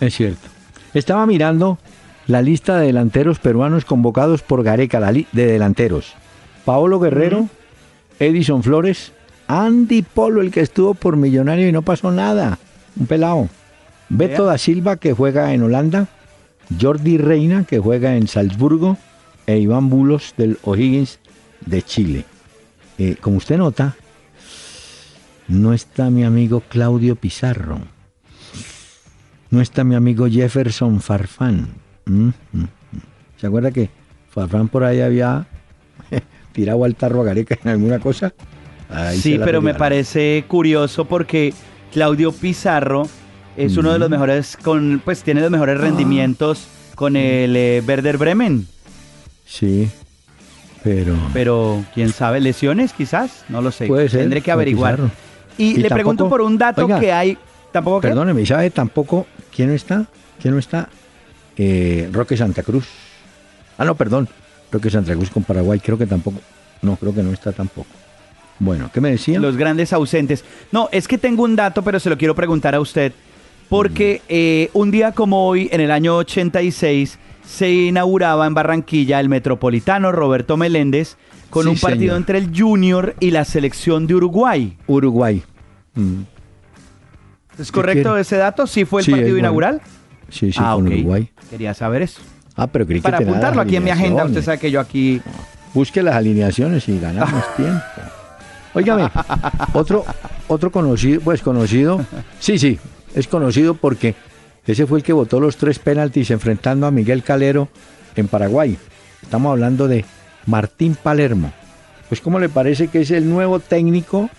Es cierto. Estaba mirando la lista de delanteros peruanos convocados por Gareca, de delanteros. Paolo Guerrero, Edison Flores, Andy Polo, el que estuvo por Millonario y no pasó nada. Un pelado. Beto da Silva, que juega en Holanda. Jordi Reina, que juega en Salzburgo. E Iván Bulos del O'Higgins de Chile. Eh, como usted nota, no está mi amigo Claudio Pizarro. No está mi amigo Jefferson Farfán. Mm, mm, mm. ¿Se acuerda que Farfán por ahí había tirado al tarro a Gareca en alguna cosa? sí, pero me parece curioso porque Claudio Pizarro es uno de los mejores, con, pues tiene los mejores ah. rendimientos con el eh, Werder Bremen. Sí, pero... Pero, quién sabe, lesiones quizás, no lo sé. Puede ser, Tendré que averiguar. Y, le pregunto por un dato que hay... ¿Tampoco Perdóneme, ¿sabe tampoco quién no está? ¿Quién no está? Eh, Roque Santa Cruz. Ah, no, perdón. Roque Santa Cruz con Paraguay, creo que tampoco. No, creo que no está tampoco. Bueno, ¿qué me decían? Los grandes ausentes. No, es que tengo un dato, pero se lo quiero preguntar a usted. Porque eh, un día como hoy, en el año 86, se inauguraba en Barranquilla el Metropolitano Roberto Meléndez con un partido entre el Junior y la selección de Uruguay. Uruguay. Mm. ¿Es correcto ese dato? ¿Sí fue el partido inaugural? Sí, sí, ah, con Uruguay. Quería saber eso. Ah, pero creí Para apuntarlo aquí en mi agenda, usted sabe que yo aquí... Busque las alineaciones y ganamos tiempo. Óigame, otro, otro conocido, pues conocido, sí, sí, es conocido porque ese fue el que votó los tres penaltis enfrentando a Miguel Calero en Paraguay. Estamos hablando de Martín Palermo. Pues, ¿cómo le parece que es el nuevo técnico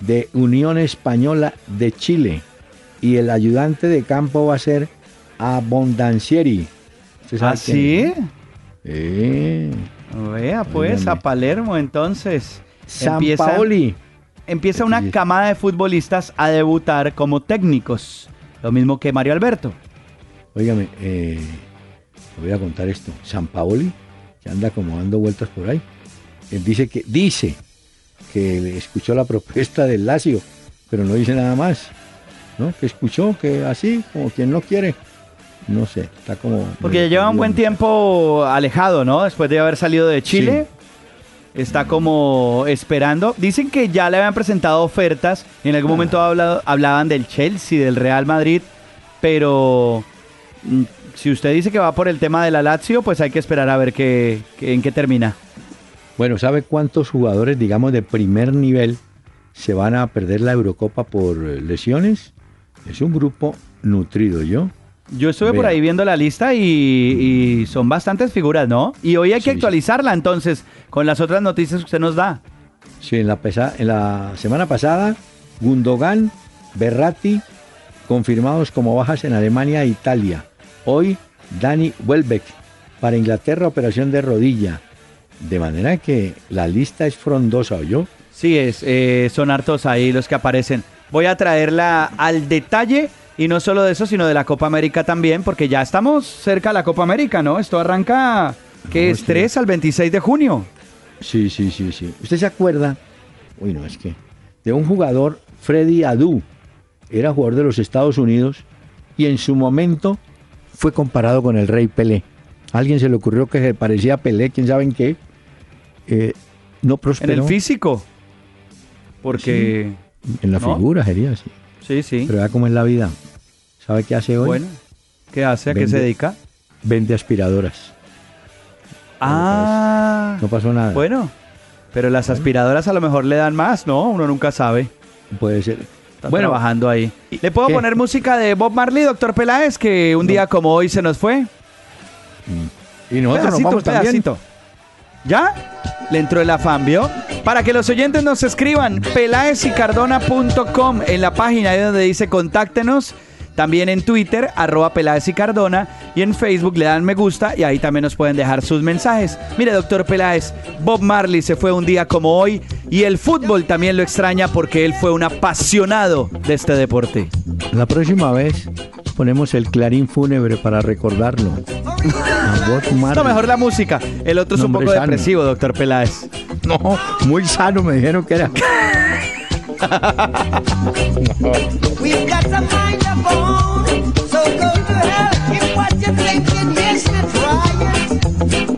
de Unión Española de Chile? Y el ayudante de campo va a ser Abondancieri. ¿Ah, sí? Sí. Vea, pues, a Palermo entonces. San Paoli. Empieza una camada de futbolistas a debutar como técnicos. Lo mismo que Mario Alberto. Óigame, eh, voy a contar esto. San Paoli, que anda como dando vueltas por ahí, él dice que, dice que escuchó la propuesta del Lazio, pero no dice nada más. ¿No? Que escuchó, que así, como quien no quiere. No sé, está como... Porque ya lleva un buen tiempo alejado, ¿no? Después de haber salido de Chile está como esperando. Dicen que ya le habían presentado ofertas. En algún momento hablaban del Chelsea, del Real Madrid. Pero mm, si usted dice que va por el tema de la Lazio, pues hay que esperar a ver qué, en qué termina. Bueno, ¿sabe cuántos jugadores, digamos, de primer nivel se van a perder la Eurocopa por lesiones? Es un grupo nutrido, ¿yo? Yo estuve por ahí viendo la lista y, son bastantes figuras, ¿no? Y hoy hay que actualizarla entonces con las otras noticias que usted nos da. Sí, en la, en la semana pasada, Gundogan, Berratti, confirmados como bajas en Alemania e Italia. Hoy, Dani Welbeck, para Inglaterra, operación de rodilla. De manera que la lista es frondosa, yo? Sí, es, eh, son hartos ahí los que aparecen. Voy a traerla al detalle y no solo de eso, sino de la Copa América también, porque ya estamos cerca de la Copa América, ¿no? Esto arranca, ¿qué es? 3 al 26 de junio. Sí, sí, sí, sí. ¿Usted se acuerda? Uy, no, es que... De un jugador, Freddy Adu. Era jugador de los Estados Unidos y en su momento fue comparado con el Rey Pelé. A alguien se le ocurrió que se parecía a Pelé, quién sabe en qué. Eh, no prosperó. En el físico. Porque... en la figura sería así. Sí, sí. Pero vea cómo es la vida. ¿Sabe qué hace hoy? Bueno, ¿qué hace? ¿A qué se dedica? Vende aspiradoras. Ah. No pasó nada. Bueno, pero las aspiradoras a lo mejor le dan más, ¿no? Uno nunca sabe. Puede ser. Está bueno, trabajando ahí. ¿Le puedo poner música de Bob Marley, doctor Peláez, que un día como hoy se nos fue? Mm. Y nosotros nos vamos también. ¿Ya? Le entró el afán, ¿vio? Para que los oyentes nos escriban, peláezicardona.com en la página ahí donde dice contáctenos También en Twitter, arroba y Cardona. Y en Facebook le dan me gusta y ahí también nos pueden dejar sus mensajes. Mire, doctor Peláez, Bob Marley se fue un día como hoy y el fútbol también lo extraña porque él fue un apasionado de este deporte. La próxima vez ponemos el clarín fúnebre para recordarlo. No, mejor la música. El otro es un poco depresivo, doctor Peláez. No, muy sano, me dijeron que era.